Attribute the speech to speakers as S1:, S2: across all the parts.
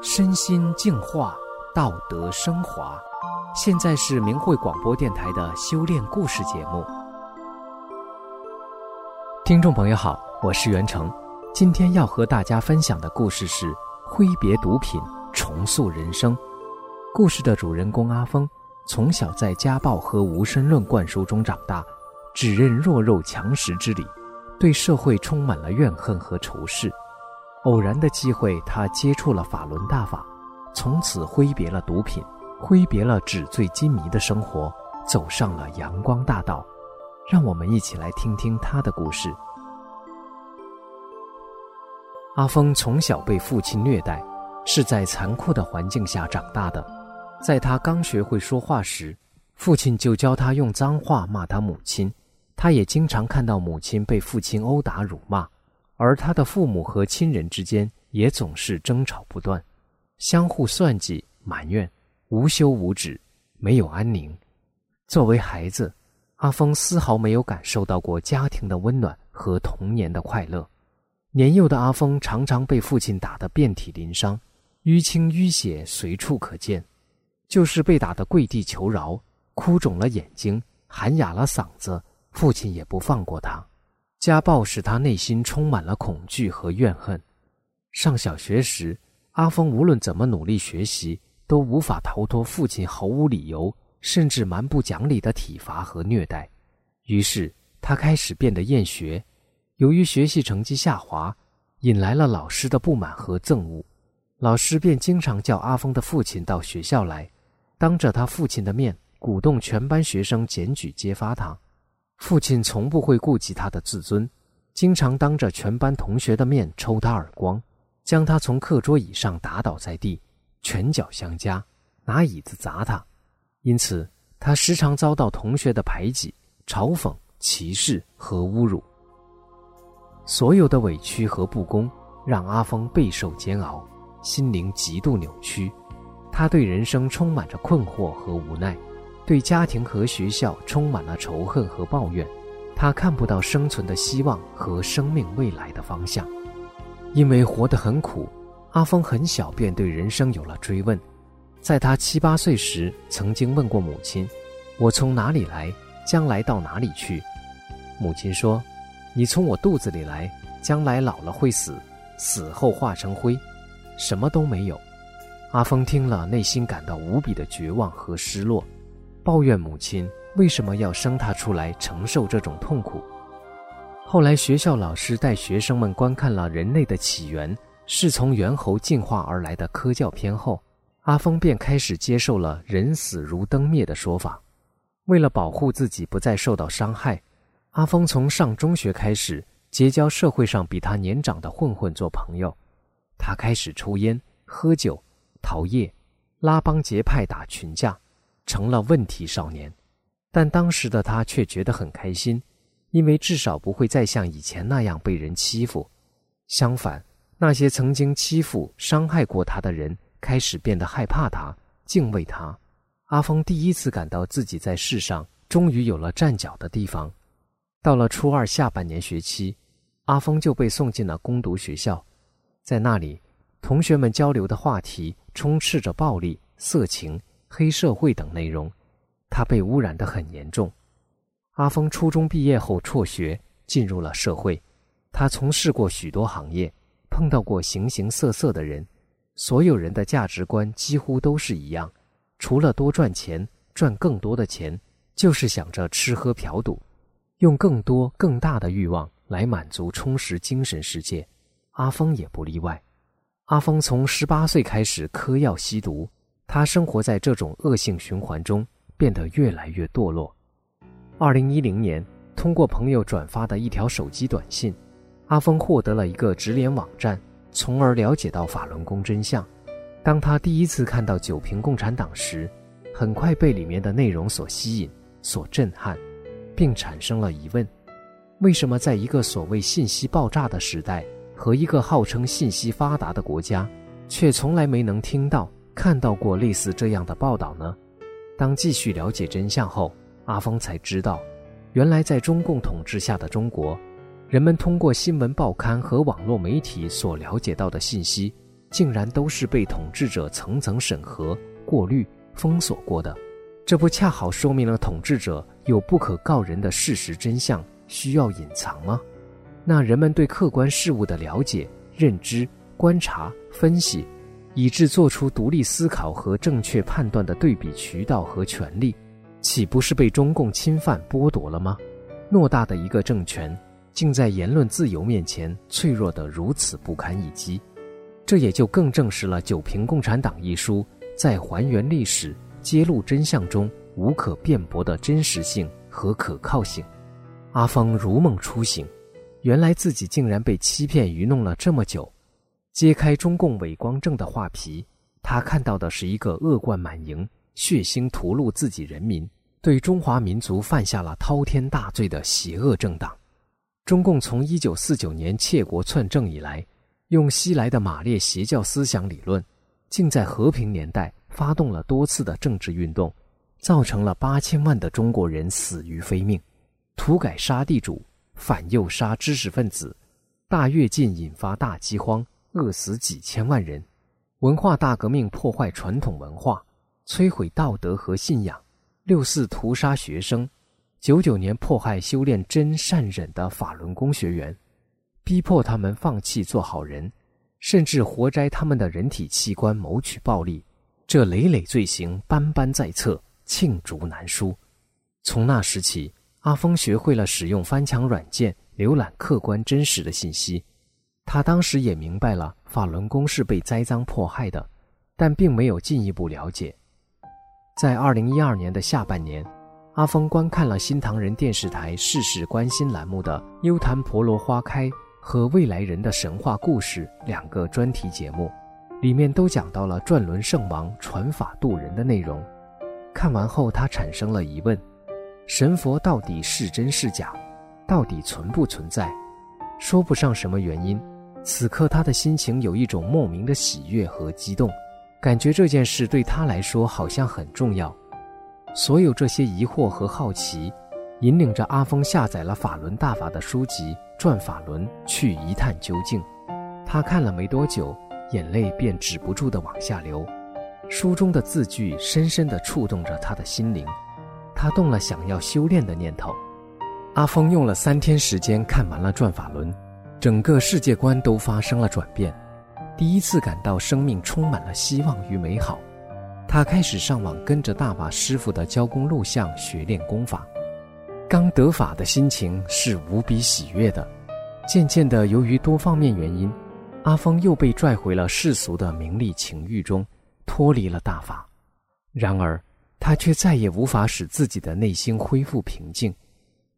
S1: 身心净化，道德升华。现在是明慧广播电台的修炼故事节目。听众朋友好，我是袁成，今天要和大家分享的故事是挥别毒品，重塑人生。故事的主人公阿峰，从小在家暴和无神论灌输中长大，只认弱肉强食之理，对社会充满了怨恨和仇视。偶然的机会，他接触了法轮大法，从此挥别了毒品，挥别了纸醉金迷的生活，走上了阳光大道。让我们一起来听听他的故事。阿峰从小被父亲虐待，是在残酷的环境下长大的。在他刚学会说话时，父亲就教他用脏话骂他母亲。他也经常看到母亲被父亲殴打辱骂。而他的父母和亲人之间也总是争吵不断，相互算计、埋怨，无休无止，没有安宁。作为孩子，阿峰丝毫没有感受到过家庭的温暖和童年的快乐。年幼的阿峰常常被父亲打得遍体鳞伤，淤青淤血随处可见，就是被打得跪地求饶，哭肿了眼睛，喊哑了嗓子，父亲也不放过他。家暴使他内心充满了恐惧和怨恨。上小学时，阿峰无论怎么努力学习，都无法逃脱父亲毫无理由甚至蛮不讲理的体罚和虐待。于是，他开始变得厌学。由于学习成绩下滑，引来了老师的不满和憎恶，老师便经常叫阿峰的父亲到学校来，当着他父亲的面，鼓动全班学生检举揭发他。父亲从不会顾及他的自尊，经常当着全班同学的面抽他耳光，将他从课桌椅上打倒在地，拳脚相加，拿椅子砸他。因此，他时常遭到同学的排挤、嘲讽、歧视和侮辱。所有的委屈和不公让阿峰备受煎熬，心灵极度扭曲。他对人生充满着困惑和无奈。对家庭和学校充满了仇恨和抱怨，他看不到生存的希望和生命未来的方向。因为活得很苦，阿峰很小便对人生有了追问。在他七八岁时，曾经问过母亲：“我从哪里来？将来到哪里去？”母亲说：“你从我肚子里来，将来老了会死，死后化成灰，什么都没有。”阿峰听了，内心感到无比的绝望和失落。抱怨母亲为什么要生他出来承受这种痛苦。后来学校老师带学生们观看了人类的起源是从猿猴进化而来的科教片后，阿峰便开始接受了“人死如灯灭”的说法。为了保护自己不再受到伤害，阿峰从上中学开始结交社会上比他年长的混混做朋友。他开始抽烟、喝酒、逃夜、拉帮结派、打群架。成了问题少年，但当时的他却觉得很开心，因为至少不会再像以前那样被人欺负。相反，那些曾经欺负、伤害过他的人开始变得害怕他、敬畏他。阿峰第一次感到自己在世上终于有了站脚的地方。到了初二下半年学期，阿峰就被送进了攻读学校，在那里，同学们交流的话题充斥着暴力、色情。黑社会等内容，他被污染得很严重。阿峰初中毕业后辍学，进入了社会。他从事过许多行业，碰到过形形色色的人。所有人的价值观几乎都是一样，除了多赚钱、赚更多的钱，就是想着吃喝嫖赌，用更多更大的欲望来满足充实精神世界。阿峰也不例外。阿峰从十八岁开始嗑药吸毒。他生活在这种恶性循环中，变得越来越堕落。二零一零年，通过朋友转发的一条手机短信，阿峰获得了一个直连网站，从而了解到法轮功真相。当他第一次看到“九平共产党”时，很快被里面的内容所吸引、所震撼，并产生了疑问：为什么在一个所谓信息爆炸的时代和一个号称信息发达的国家，却从来没能听到？看到过类似这样的报道呢？当继续了解真相后，阿峰才知道，原来在中共统治下的中国，人们通过新闻报刊和网络媒体所了解到的信息，竟然都是被统治者层层审核、过滤、封锁过的。这不恰好说明了统治者有不可告人的事实真相需要隐藏吗？那人们对客观事物的了解、认知、观察、分析，以致做出独立思考和正确判断的对比渠道和权利，岂不是被中共侵犯剥夺了吗？偌大的一个政权，竟在言论自由面前脆弱得如此不堪一击，这也就更证实了《九评共产党》一书在还原历史。揭露真相中无可辩驳的真实性和可靠性，阿芳如梦初醒，原来自己竟然被欺骗愚弄了这么久。揭开中共伪光正的画皮，他看到的是一个恶贯满盈、血腥屠戮自己人民、对中华民族犯下了滔天大罪的邪恶政党。中共从一九四九年窃国篡政以来，用西来的马列邪教思想理论，竟在和平年代。发动了多次的政治运动，造成了八千万的中国人死于非命，土改杀地主，反右杀知识分子，大跃进引发大饥荒，饿死几千万人；文化大革命破坏传统文化，摧毁道德和信仰；六四屠杀学生，九九年迫害修炼真善忍的法轮功学员，逼迫他们放弃做好人，甚至活摘他们的人体器官谋取暴利。这累累罪行斑斑在册，罄竹难书。从那时起，阿峰学会了使用翻墙软件浏览客观真实的信息。他当时也明白了法轮功是被栽赃迫害的，但并没有进一步了解。在二零一二年的下半年，阿峰观看了新唐人电视台“事事关心”栏目的《幽檀婆罗花开》和《未来人的神话故事》两个专题节目。里面都讲到了转轮圣王传法度人的内容。看完后，他产生了疑问：神佛到底是真是假？到底存不存在？说不上什么原因。此刻他的心情有一种莫名的喜悦和激动，感觉这件事对他来说好像很重要。所有这些疑惑和好奇，引领着阿峰下载了法轮大法的书籍《转法轮》，去一探究竟。他看了没多久。眼泪便止不住地往下流，书中的字句深深地触动着他的心灵，他动了想要修炼的念头。阿峰用了三天时间看完了《转法轮》，整个世界观都发生了转变，第一次感到生命充满了希望与美好。他开始上网跟着大法师傅的教功录像学练功法，刚得法的心情是无比喜悦的。渐渐的，由于多方面原因。阿峰又被拽回了世俗的名利情欲中，脱离了大法。然而，他却再也无法使自己的内心恢复平静，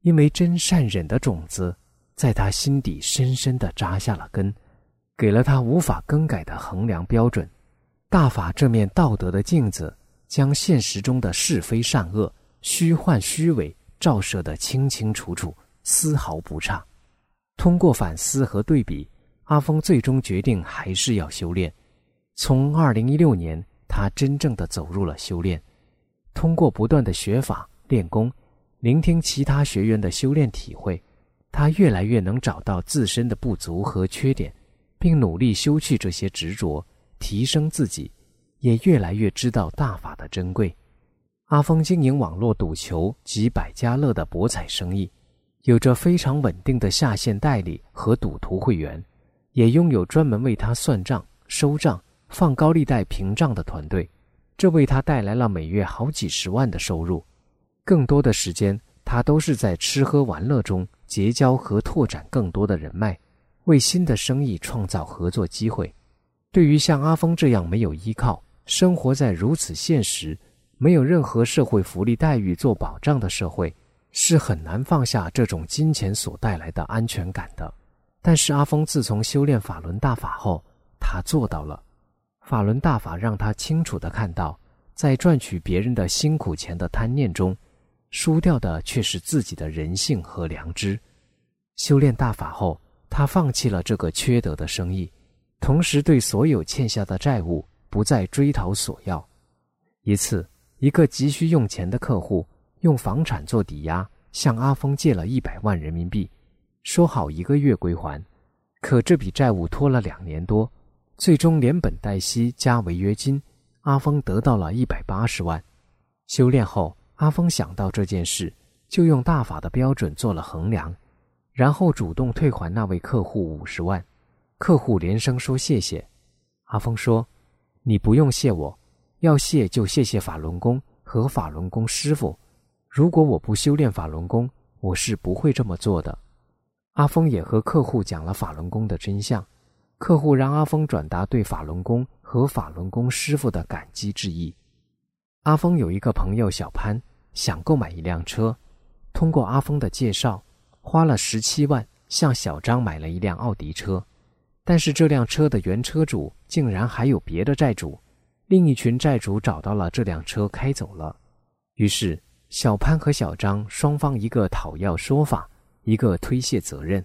S1: 因为真善忍的种子在他心底深深地扎下了根，给了他无法更改的衡量标准。大法这面道德的镜子，将现实中的是非善恶、虚幻虚伪照射得清清楚楚，丝毫不差。通过反思和对比。阿峰最终决定还是要修炼。从二零一六年，他真正的走入了修炼。通过不断的学法练功，聆听其他学员的修炼体会，他越来越能找到自身的不足和缺点，并努力修去这些执着，提升自己，也越来越知道大法的珍贵。阿峰经营网络赌球及百家乐的博彩生意，有着非常稳定的下线代理和赌徒会员。也拥有专门为他算账、收账、放高利贷屏障的团队，这为他带来了每月好几十万的收入。更多的时间，他都是在吃喝玩乐中结交和拓展更多的人脉，为新的生意创造合作机会。对于像阿峰这样没有依靠、生活在如此现实、没有任何社会福利待遇做保障的社会，是很难放下这种金钱所带来的安全感的。但是阿峰自从修炼法轮大法后，他做到了。法轮大法让他清楚的看到，在赚取别人的辛苦钱的贪念中，输掉的却是自己的人性和良知。修炼大法后，他放弃了这个缺德的生意，同时对所有欠下的债务不再追讨索要。一次，一个急需用钱的客户用房产做抵押，向阿峰借了一百万人民币。说好一个月归还，可这笔债务拖了两年多，最终连本带息加违约金，阿峰得到了一百八十万。修炼后，阿峰想到这件事，就用大法的标准做了衡量，然后主动退还那位客户五十万。客户连声说谢谢。阿峰说：“你不用谢我，要谢就谢谢法轮功和法轮功师傅。如果我不修炼法轮功，我是不会这么做的。”阿峰也和客户讲了法轮功的真相，客户让阿峰转达对法轮功和法轮功师傅的感激之意。阿峰有一个朋友小潘，想购买一辆车，通过阿峰的介绍，花了十七万向小张买了一辆奥迪车。但是这辆车的原车主竟然还有别的债主，另一群债主找到了这辆车开走了。于是小潘和小张双方一个讨要说法，一个推卸责任。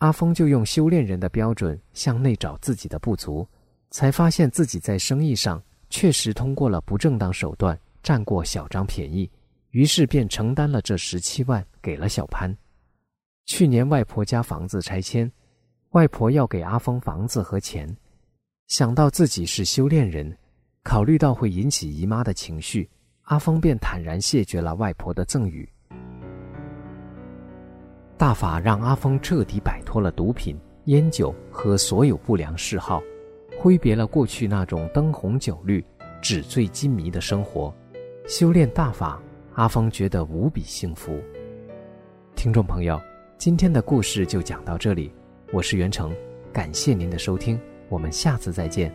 S1: 阿峰就用修炼人的标准向内找自己的不足，才发现自己在生意上确实通过了不正当手段占过小张便宜，于是便承担了这十七万给了小潘。去年外婆家房子拆迁。外婆要给阿峰房子和钱，想到自己是修炼人，考虑到会引起姨妈的情绪，阿峰便坦然谢绝了外婆的赠与。大法让阿峰彻底摆脱了毒品、烟酒和所有不良嗜好，挥别了过去那种灯红酒绿、纸醉金迷的生活。修炼大法，阿芳觉得无比幸福。听众朋友，今天的故事就讲到这里。我是袁成，感谢您的收听，我们下次再见。